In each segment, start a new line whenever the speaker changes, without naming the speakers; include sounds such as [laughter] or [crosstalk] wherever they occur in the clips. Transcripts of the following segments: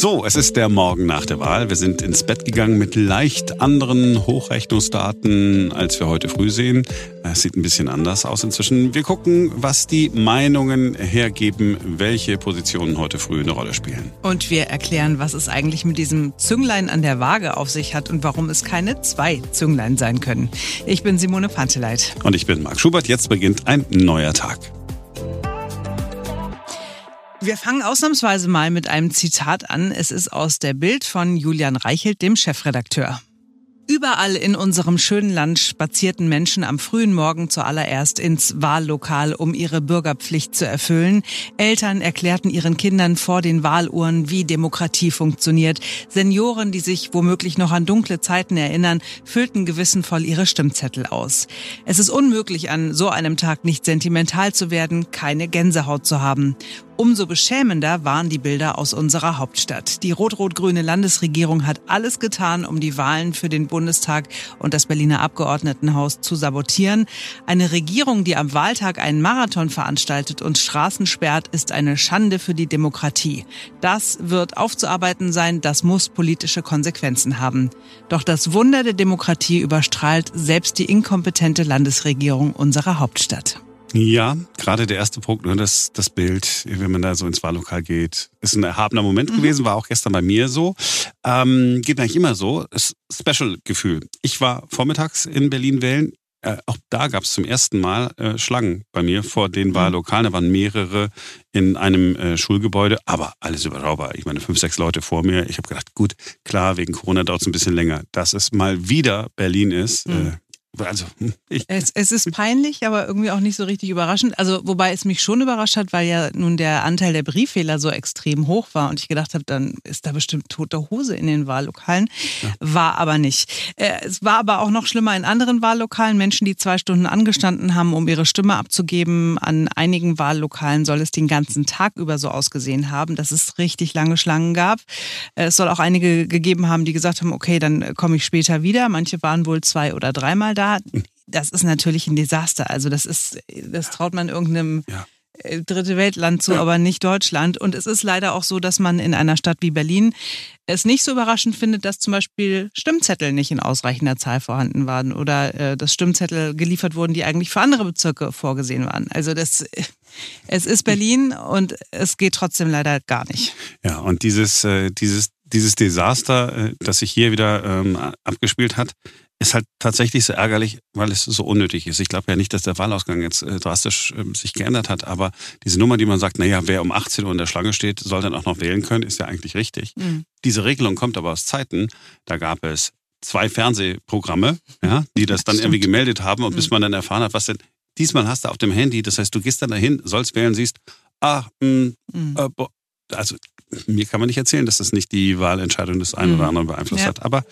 So, es ist der Morgen nach der Wahl. Wir sind ins Bett gegangen mit leicht anderen Hochrechnungsdaten, als wir heute früh sehen. Es sieht ein bisschen anders aus inzwischen. Wir gucken, was die Meinungen hergeben, welche Positionen heute früh eine Rolle spielen.
Und wir erklären, was es eigentlich mit diesem Zünglein an der Waage auf sich hat und warum es keine zwei Zünglein sein können. Ich bin Simone Panteleit.
Und ich bin Marc Schubert. Jetzt beginnt ein neuer Tag.
Wir fangen ausnahmsweise mal mit einem Zitat an. Es ist aus der Bild von Julian Reichelt, dem Chefredakteur. Überall in unserem schönen Land spazierten Menschen am frühen Morgen zuallererst ins Wahllokal, um ihre Bürgerpflicht zu erfüllen. Eltern erklärten ihren Kindern vor den Wahluhren, wie Demokratie funktioniert. Senioren, die sich womöglich noch an dunkle Zeiten erinnern, füllten gewissenvoll ihre Stimmzettel aus. Es ist unmöglich, an so einem Tag nicht sentimental zu werden, keine Gänsehaut zu haben. Umso beschämender waren die Bilder aus unserer Hauptstadt. Die rot-rot-grüne Landesregierung hat alles getan, um die Wahlen für den Bundestag und das Berliner Abgeordnetenhaus zu sabotieren. Eine Regierung, die am Wahltag einen Marathon veranstaltet und Straßen sperrt, ist eine Schande für die Demokratie. Das wird aufzuarbeiten sein, das muss politische Konsequenzen haben. Doch das Wunder der Demokratie überstrahlt selbst die inkompetente Landesregierung unserer Hauptstadt.
Ja, gerade der erste Punkt, ne, das, das Bild, wenn man da so ins Wahllokal geht, ist ein erhabener Moment mhm. gewesen, war auch gestern bei mir so. Ähm, geht eigentlich immer so. Special-Gefühl. Ich war vormittags in Berlin wählen. Äh, auch da gab es zum ersten Mal äh, Schlangen bei mir vor den mhm. Wahllokalen. Da waren mehrere in einem äh, Schulgebäude, aber alles überschaubar. Ich meine, fünf, sechs Leute vor mir. Ich habe gedacht, gut, klar, wegen Corona dauert es ein bisschen länger. Dass es mal wieder Berlin ist, mhm.
Also, hm, es, es, ist peinlich, aber irgendwie auch nicht so richtig überraschend. Also, wobei es mich schon überrascht hat, weil ja nun der Anteil der Brieffehler so extrem hoch war und ich gedacht habe, dann ist da bestimmt tote Hose in den Wahllokalen. Ja. War aber nicht. Äh, es war aber auch noch schlimmer in anderen Wahllokalen. Menschen, die zwei Stunden angestanden haben, um ihre Stimme abzugeben. An einigen Wahllokalen soll es den ganzen Tag über so ausgesehen haben, dass es richtig lange Schlangen gab. Äh, es soll auch einige gegeben haben, die gesagt haben, okay, dann komme ich später wieder. Manche waren wohl zwei oder dreimal da. Das ist natürlich ein Desaster. Also das ist, das traut man irgendeinem ja. Äh, dritte Weltland zu, ja. aber nicht Deutschland. Und es ist leider auch so, dass man in einer Stadt wie Berlin es nicht so überraschend findet, dass zum Beispiel Stimmzettel nicht in ausreichender Zahl vorhanden waren oder äh, dass Stimmzettel geliefert wurden, die eigentlich für andere Bezirke vorgesehen waren. Also das, es ist Berlin und es geht trotzdem leider gar nicht.
Ja, und dieses, äh, dieses, dieses Desaster, äh, das sich hier wieder ähm, abgespielt hat, ist halt tatsächlich so ärgerlich, weil es so unnötig ist. Ich glaube ja nicht, dass der Wahlausgang jetzt äh, drastisch äh, sich geändert hat, aber diese Nummer, die man sagt, naja, wer um 18 Uhr in der Schlange steht, soll dann auch noch wählen können, ist ja eigentlich richtig. Mhm. Diese Regelung kommt aber aus Zeiten, da gab es zwei Fernsehprogramme, ja, die das dann irgendwie gemeldet haben und mhm. bis man dann erfahren hat, was denn, diesmal hast du auf dem Handy, das heißt, du gehst dann dahin, sollst wählen, siehst, ah, mh, mhm. äh, also mir kann man nicht erzählen, dass das nicht die Wahlentscheidung des einen oder mhm. anderen beeinflusst ja. hat. Aber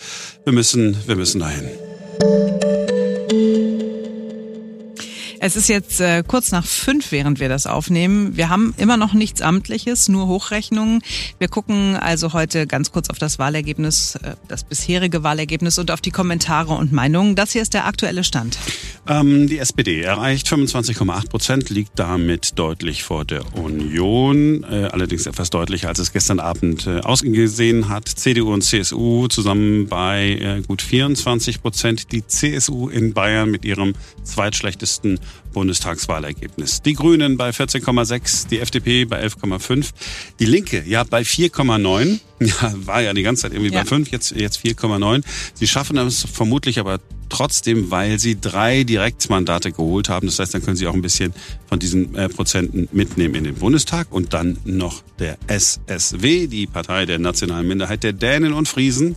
wir müssen, wir müssen dahin.
Es ist jetzt äh, kurz nach fünf, während wir das aufnehmen. Wir haben immer noch nichts Amtliches, nur Hochrechnungen. Wir gucken also heute ganz kurz auf das Wahlergebnis, äh, das bisherige Wahlergebnis und auf die Kommentare und Meinungen. Das hier ist der aktuelle Stand.
Ähm, die SPD erreicht 25,8 Prozent, liegt damit deutlich vor der Union, äh, allerdings etwas deutlicher, als es gestern Abend äh, ausgesehen hat. CDU und CSU zusammen bei äh, gut 24 Prozent. Die CSU in Bayern mit ihrem zweitschlechtesten Bundestagswahlergebnis. Die Grünen bei 14,6, die FDP bei 11,5, die Linke ja bei 4,9. [laughs] Ja, war ja die ganze Zeit irgendwie ja. bei 5, jetzt, jetzt 4,9. Sie schaffen das vermutlich aber trotzdem, weil sie drei Direktmandate geholt haben. Das heißt, dann können sie auch ein bisschen von diesen äh, Prozenten mitnehmen in den Bundestag. Und dann noch der SSW, die Partei der nationalen Minderheit der Dänen und Friesen,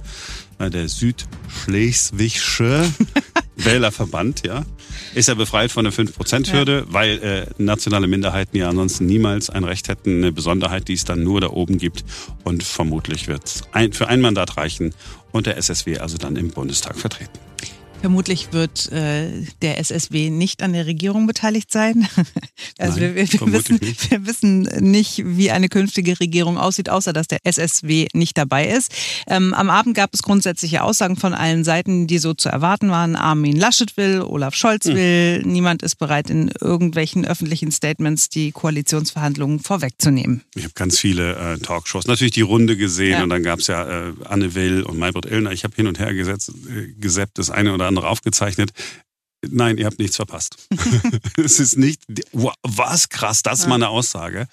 der Südschleswigsche [laughs] Wählerverband, ja, ist er befreit von der 5%-Hürde, ja. weil äh, nationale Minderheiten ja ansonsten niemals ein Recht hätten, eine Besonderheit, die es dann nur da oben gibt. Und vermutlich wird es ein, für ein Mandat reichen und der SSW also dann im Bundestag vertreten.
Vermutlich wird äh, der SSW nicht an der Regierung beteiligt sein. [laughs] Also Nein, wir, wir, wissen, nicht. wir wissen nicht, wie eine künftige Regierung aussieht, außer dass der SSW nicht dabei ist. Ähm, am Abend gab es grundsätzliche Aussagen von allen Seiten, die so zu erwarten waren. Armin Laschet will, Olaf Scholz hm. will. Niemand ist bereit, in irgendwelchen öffentlichen Statements die Koalitionsverhandlungen vorwegzunehmen.
Ich habe ganz viele äh, Talkshows, natürlich die Runde gesehen ja. und dann gab es ja äh, Anne Will und Maybrit Illner. Ich habe hin und her gesetzt, äh, gesäppt, das eine oder andere aufgezeichnet. Nein, ihr habt nichts verpasst. [laughs] es ist nicht, was krass, das ist mal eine Aussage.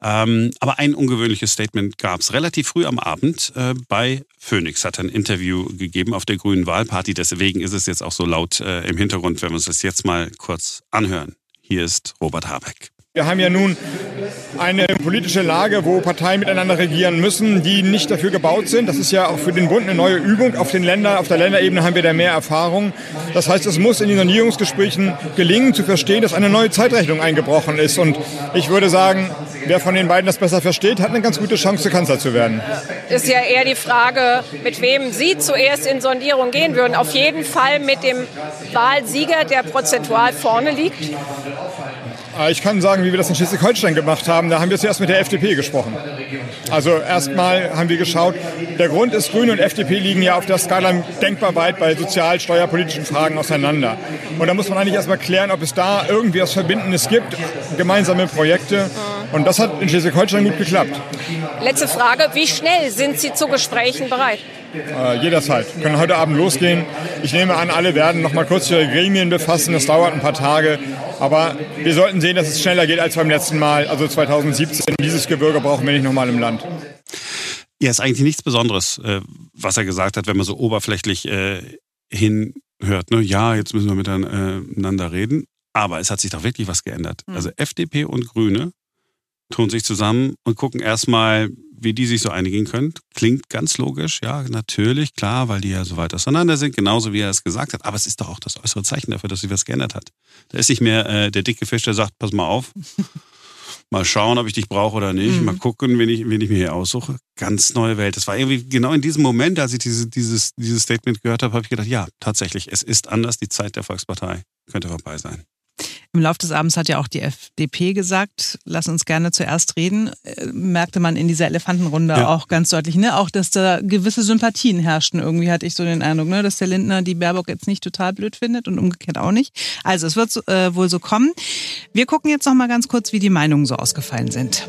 Ähm, aber ein ungewöhnliches Statement gab es relativ früh am Abend äh, bei Phoenix, hat ein Interview gegeben auf der Grünen Wahlparty. Deswegen ist es jetzt auch so laut äh, im Hintergrund, wenn wir uns das jetzt mal kurz anhören. Hier ist Robert Habeck.
Wir haben ja nun eine politische Lage, wo Parteien miteinander regieren müssen, die nicht dafür gebaut sind. Das ist ja auch für den Bund eine neue Übung. Auf, den Länder, auf der Länderebene haben wir da mehr Erfahrung. Das heißt, es muss in den Sondierungsgesprächen gelingen, zu verstehen, dass eine neue Zeitrechnung eingebrochen ist. Und ich würde sagen, wer von den beiden das besser versteht, hat eine ganz gute Chance, Kanzler zu werden.
Ist ja eher die Frage, mit wem Sie zuerst in Sondierung gehen würden. Auf jeden Fall mit dem Wahlsieger, der prozentual vorne liegt.
Äh, ich kann sagen, wie wir das in Schleswig-Holstein gemacht haben. Da haben wir zuerst mit der FDP gesprochen. Also erstmal haben wir geschaut, der Grund ist, Grüne und FDP liegen ja auf der Skala denkbar weit bei sozial, steuerpolitischen Fragen auseinander. Und da muss man eigentlich erstmal klären, ob es da irgendwie was Verbindendes gibt, gemeinsame Projekte. Und das hat in Schleswig-Holstein gut geklappt.
Letzte Frage, wie schnell sind Sie zu Gesprächen bereit?
Äh, jederzeit. Wir können heute Abend losgehen. Ich nehme an, alle werden noch mal kurz ihre Gremien befassen. Das dauert ein paar Tage. Aber wir sollten sehen, dass es schneller geht als beim letzten Mal, also 2017. Dieses Gebirge brauchen wir nicht noch mal im Land.
Ja, ist eigentlich nichts Besonderes, äh, was er gesagt hat, wenn man so oberflächlich äh, hinhört. Ne? Ja, jetzt müssen wir miteinander reden. Aber es hat sich doch wirklich was geändert. Mhm. Also FDP und Grüne tun sich zusammen und gucken erstmal, wie die sich so einigen können. Klingt ganz logisch, ja, natürlich, klar, weil die ja so weit auseinander sind, genauso wie er es gesagt hat. Aber es ist doch auch das äußere Zeichen dafür, dass sich was geändert hat. Da ist nicht mehr äh, der dicke Fisch, der sagt, pass mal auf, [laughs] mal schauen, ob ich dich brauche oder nicht, mhm. mal gucken, wen ich, wen ich mir hier aussuche. Ganz neue Welt. Das war irgendwie genau in diesem Moment, als ich diese, dieses, dieses Statement gehört habe, habe ich gedacht, ja, tatsächlich, es ist anders, die Zeit der Volkspartei könnte vorbei sein.
Im Laufe des Abends hat ja auch die FDP gesagt, lass uns gerne zuerst reden. Äh, merkte man in dieser Elefantenrunde ja. auch ganz deutlich, ne? Auch, dass da gewisse Sympathien herrschten. Irgendwie hatte ich so den Eindruck, ne? dass der Lindner die Baerbock jetzt nicht total blöd findet und umgekehrt auch nicht. Also es wird äh, wohl so kommen. Wir gucken jetzt noch mal ganz kurz, wie die Meinungen so ausgefallen sind.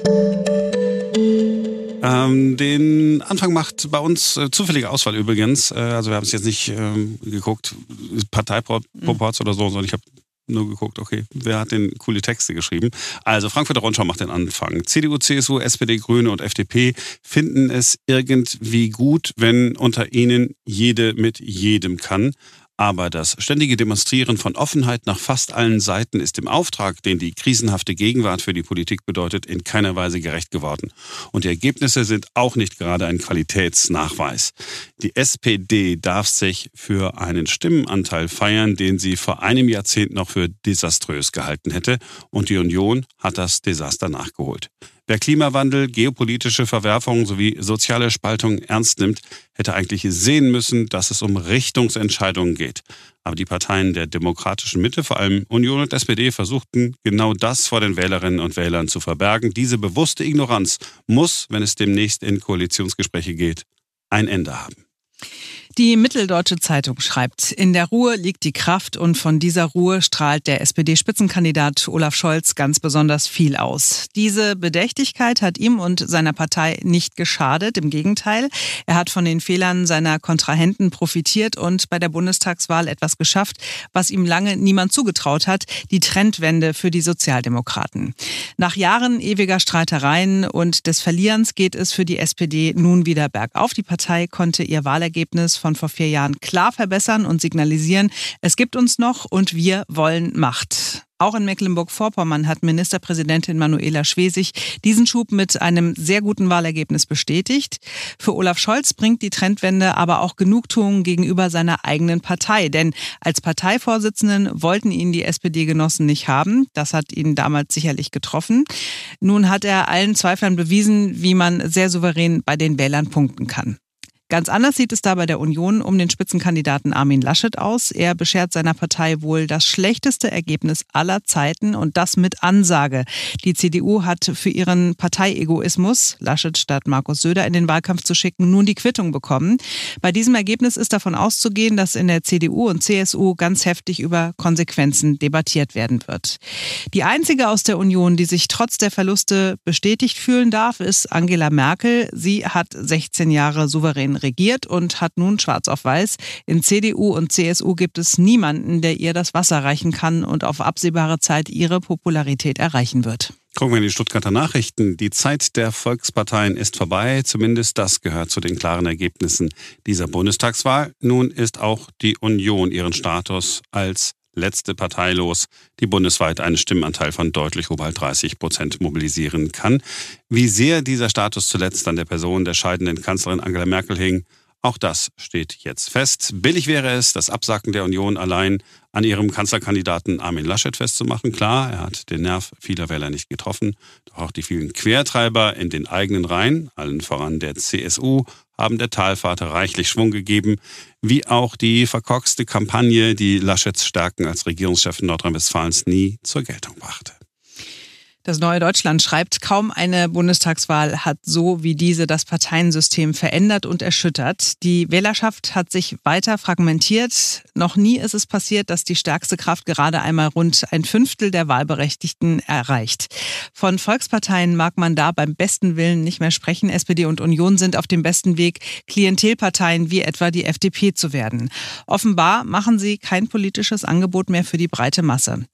Ähm, den Anfang macht bei uns äh, zufällige Auswahl übrigens. Äh, also wir haben es jetzt nicht ähm, geguckt, Parteiproports mhm. oder so, sondern ich habe nur geguckt, okay, wer hat denn coole Texte geschrieben? Also Frankfurter Rundschau macht den Anfang. CDU, CSU, SPD, Grüne und FDP finden es irgendwie gut, wenn unter ihnen jede mit jedem kann. Aber das ständige Demonstrieren von Offenheit nach fast allen Seiten ist dem Auftrag, den die krisenhafte Gegenwart für die Politik bedeutet, in keiner Weise gerecht geworden. Und die Ergebnisse sind auch nicht gerade ein Qualitätsnachweis. Die SPD darf sich für einen Stimmenanteil feiern, den sie vor einem Jahrzehnt noch für desaströs gehalten hätte. Und die Union hat das Desaster nachgeholt. Wer Klimawandel, geopolitische Verwerfungen sowie soziale Spaltung ernst nimmt, hätte eigentlich sehen müssen, dass es um Richtungsentscheidungen geht. Aber die Parteien der demokratischen Mitte, vor allem Union und SPD, versuchten genau das vor den Wählerinnen und Wählern zu verbergen. Diese bewusste Ignoranz muss, wenn es demnächst in Koalitionsgespräche geht, ein Ende haben.
Die Mitteldeutsche Zeitung schreibt, in der Ruhe liegt die Kraft und von dieser Ruhe strahlt der SPD-Spitzenkandidat Olaf Scholz ganz besonders viel aus. Diese Bedächtigkeit hat ihm und seiner Partei nicht geschadet, im Gegenteil. Er hat von den Fehlern seiner Kontrahenten profitiert und bei der Bundestagswahl etwas geschafft, was ihm lange niemand zugetraut hat, die Trendwende für die Sozialdemokraten. Nach Jahren ewiger Streitereien und des Verlierens geht es für die SPD nun wieder bergauf. Die Partei konnte ihr Wahlergebnis von vor vier Jahren klar verbessern und signalisieren, es gibt uns noch und wir wollen Macht. Auch in Mecklenburg-Vorpommern hat Ministerpräsidentin Manuela Schwesig diesen Schub mit einem sehr guten Wahlergebnis bestätigt. Für Olaf Scholz bringt die Trendwende aber auch Genugtuung gegenüber seiner eigenen Partei. Denn als Parteivorsitzenden wollten ihn die SPD-Genossen nicht haben. Das hat ihn damals sicherlich getroffen. Nun hat er allen Zweiflern bewiesen, wie man sehr souverän bei den Wählern punkten kann. Ganz anders sieht es da bei der Union um den Spitzenkandidaten Armin Laschet aus. Er beschert seiner Partei wohl das schlechteste Ergebnis aller Zeiten und das mit Ansage. Die CDU hat für ihren Parteiegoismus, Laschet statt Markus Söder in den Wahlkampf zu schicken, nun die Quittung bekommen. Bei diesem Ergebnis ist davon auszugehen, dass in der CDU und CSU ganz heftig über Konsequenzen debattiert werden wird. Die einzige aus der Union, die sich trotz der Verluste bestätigt fühlen darf, ist Angela Merkel. Sie hat 16 Jahre souverän regiert und hat nun schwarz auf weiß. In CDU und CSU gibt es niemanden, der ihr das Wasser reichen kann und auf absehbare Zeit ihre Popularität erreichen wird.
Gucken wir in die Stuttgarter Nachrichten. Die Zeit der Volksparteien ist vorbei. Zumindest das gehört zu den klaren Ergebnissen dieser Bundestagswahl. Nun ist auch die Union ihren Status als letzte Partei los, die bundesweit einen Stimmenanteil von deutlich oberhalb 30 Prozent mobilisieren kann. Wie sehr dieser Status zuletzt an der Person der scheidenden Kanzlerin Angela Merkel hing, auch das steht jetzt fest. Billig wäre es, das Absacken der Union allein an ihrem Kanzlerkandidaten Armin Laschet festzumachen. Klar, er hat den Nerv vieler Wähler nicht getroffen. Doch auch die vielen Quertreiber in den eigenen Reihen, allen voran der CSU, haben der Talfahrt reichlich Schwung gegeben, wie auch die verkorkste Kampagne, die Laschets Stärken als Regierungschef Nordrhein-Westfalens nie zur Geltung brachte.
Das Neue Deutschland schreibt, kaum eine Bundestagswahl hat so wie diese das Parteiensystem verändert und erschüttert. Die Wählerschaft hat sich weiter fragmentiert. Noch nie ist es passiert, dass die stärkste Kraft gerade einmal rund ein Fünftel der Wahlberechtigten erreicht. Von Volksparteien mag man da beim besten Willen nicht mehr sprechen. SPD und Union sind auf dem besten Weg, Klientelparteien wie etwa die FDP zu werden. Offenbar machen sie kein politisches Angebot mehr für die breite Masse.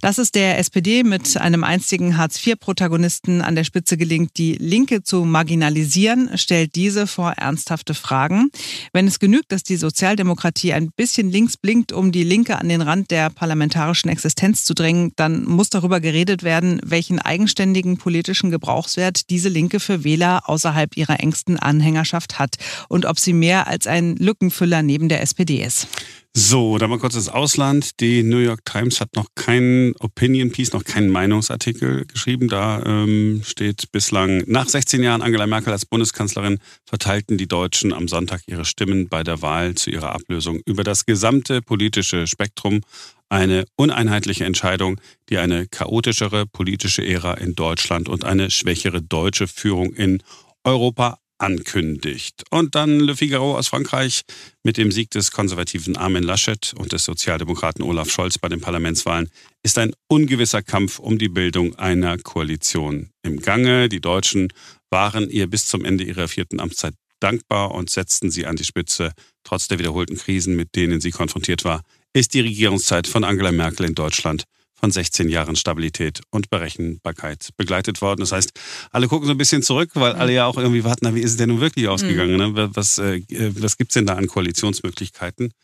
Das ist der SPD mit einem einstigen ehemaligen Hartz-IV-Protagonisten an der Spitze gelingt, die Linke zu marginalisieren, stellt diese vor ernsthafte Fragen. Wenn es genügt, dass die Sozialdemokratie ein bisschen links blinkt, um die Linke an den Rand der parlamentarischen Existenz zu drängen, dann muss darüber geredet werden, welchen eigenständigen politischen Gebrauchswert diese Linke für Wähler außerhalb ihrer engsten Anhängerschaft hat und ob sie mehr als ein Lückenfüller neben der SPD ist.
So, dann mal kurz das Ausland. Die New York Times hat noch keinen Opinion Piece, noch keinen Meinungsartikel geschrieben. Da ähm, steht bislang, nach 16 Jahren Angela Merkel als Bundeskanzlerin verteilten die Deutschen am Sonntag ihre Stimmen bei der Wahl zu ihrer Ablösung über das gesamte politische Spektrum. Eine uneinheitliche Entscheidung, die eine chaotischere politische Ära in Deutschland und eine schwächere deutsche Führung in Europa ankündigt. Und dann Le Figaro aus Frankreich mit dem Sieg des konservativen Armin Laschet und des Sozialdemokraten Olaf Scholz bei den Parlamentswahlen ist ein ungewisser Kampf um die Bildung einer Koalition im Gange. Die Deutschen waren ihr bis zum Ende ihrer vierten Amtszeit dankbar und setzten sie an die Spitze. Trotz der wiederholten Krisen, mit denen sie konfrontiert war, ist die Regierungszeit von Angela Merkel in Deutschland von 16 Jahren Stabilität und Berechenbarkeit begleitet worden. Das heißt, alle gucken so ein bisschen zurück, weil alle ja auch irgendwie warten, na, wie ist es denn nun wirklich ausgegangen? Mhm. Ne? Was, äh, was gibt es denn da an Koalitionsmöglichkeiten?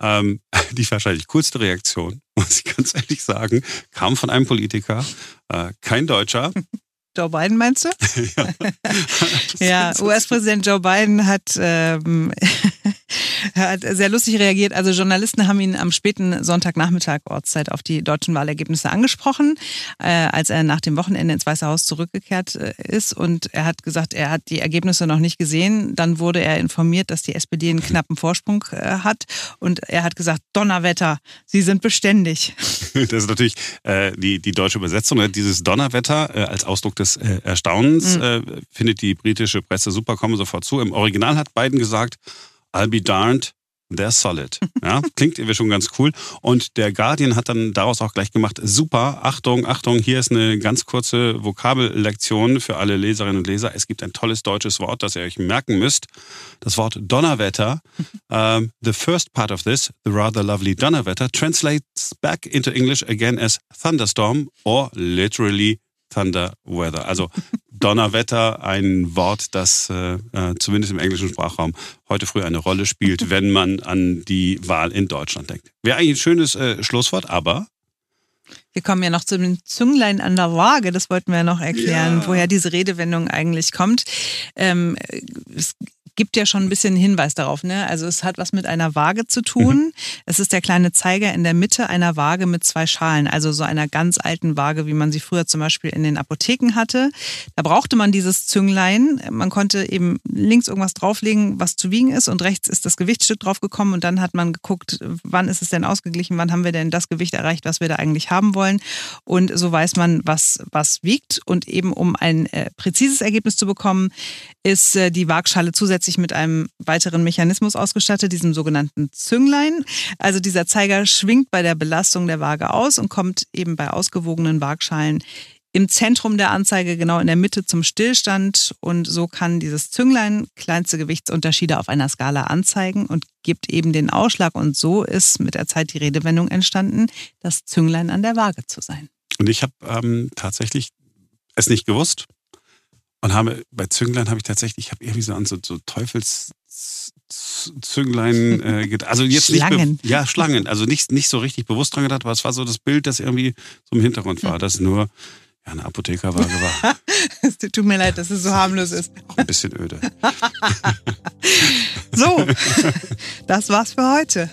Ähm, [laughs] die wahrscheinlich coolste Reaktion, [laughs] muss ich ganz ehrlich sagen, kam von einem Politiker, äh, kein Deutscher. [laughs]
Joe Biden meinst du? ja, ja US-Präsident Joe Biden hat ähm, er hat sehr lustig reagiert. Also Journalisten haben ihn am späten Sonntagnachmittag Ortszeit auf die deutschen Wahlergebnisse angesprochen, äh, als er nach dem Wochenende ins Weiße Haus zurückgekehrt äh, ist. Und er hat gesagt, er hat die Ergebnisse noch nicht gesehen. Dann wurde er informiert, dass die SPD einen knappen Vorsprung äh, hat. Und er hat gesagt, Donnerwetter, Sie sind beständig. [laughs]
Das ist natürlich äh, die, die deutsche Übersetzung. Ne? Dieses Donnerwetter äh, als Ausdruck des äh, Erstaunens mhm. findet die britische Presse super, kommen sofort zu. Im Original hat Biden gesagt, I'll be darned, they're solid. [laughs] Ja, klingt irgendwie schon ganz cool. Und der Guardian hat dann daraus auch gleich gemacht, super, Achtung, Achtung, hier ist eine ganz kurze Vokabellektion für alle Leserinnen und Leser. Es gibt ein tolles deutsches Wort, das ihr euch merken müsst. Das Wort Donnerwetter. um, [laughs] the first part of this, the rather lovely Donnerwetter, translates back into English again as thunderstorm or literally thunder weather. Also Donnerwetter, ein Wort, das äh, äh, zumindest im englischen Sprachraum heute früh eine Rolle spielt, [laughs] wenn man an die Wahl in Deutschland denkt. Wäre eigentlich ein schönes äh, Schlusswort, aber
wir kommen ja noch zu dem Zünglein an der Waage, das wollten wir noch erklären, ja. woher diese Redewendung eigentlich kommt. Ähm, es gibt ja schon ein bisschen Hinweis darauf. Ne? Also es hat was mit einer Waage zu tun. Mhm. Es ist der kleine Zeiger in der Mitte einer Waage mit zwei Schalen, also so einer ganz alten Waage, wie man sie früher zum Beispiel in den Apotheken hatte. Da brauchte man dieses Zünglein. Man konnte eben links irgendwas drauflegen, was zu wiegen ist und rechts ist das Gewichtstück draufgekommen und dann hat man geguckt, wann ist es denn ausgeglichen, wann haben wir denn das Gewicht erreicht, was wir da eigentlich haben wollen. Und so weiß man, was, was wiegt. Und eben um ein äh, präzises Ergebnis zu bekommen, ist äh, die Waagschale zusätzlich mit einem weiteren Mechanismus ausgestattet, diesem sogenannten Zünglein. Also dieser Zeiger schwingt bei der Belastung der Waage aus und kommt eben bei ausgewogenen Waagschalen im Zentrum der Anzeige, genau in der Mitte zum Stillstand. Und so kann dieses Zünglein kleinste Gewichtsunterschiede auf einer Skala anzeigen und gibt eben den Ausschlag. Und so ist mit der Zeit die Redewendung entstanden, das Zünglein an der Waage zu sein.
Und ich habe ähm, tatsächlich es nicht gewusst und habe bei Zünglein habe ich tatsächlich, ich habe irgendwie so an so, so Teufelszünglein [laughs] äh, gedacht. Also jetzt
Schlangen.
nicht ja Schlangen, also nicht nicht so richtig bewusst dran gedacht, aber es war so das Bild, das irgendwie so im Hintergrund war, dass nur ja, eine Apothekerwaage war. [laughs]
es tut mir leid, dass es so harmlos ist. [laughs]
Auch ein bisschen öde.
so, das war's für heute.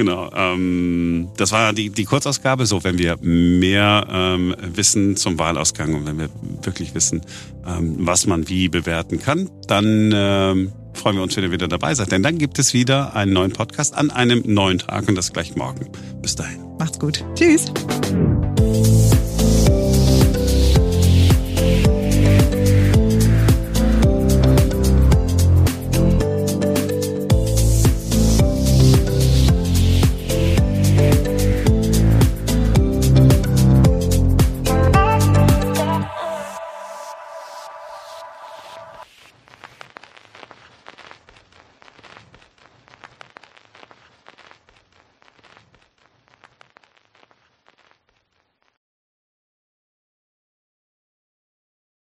Genau. Ähm, das war die, die Kurzausgabe. So, wenn wir mehr ähm, wissen zum Wahlausgang und wenn wir wirklich wissen, ähm, was man wie bewerten kann, dann ähm, freuen wir uns, wenn ihr wieder dabei seid. Denn dann gibt es wieder einen neuen Podcast an einem neuen Tag und das gleich morgen. Bis dahin.
Macht's gut. Tschüss.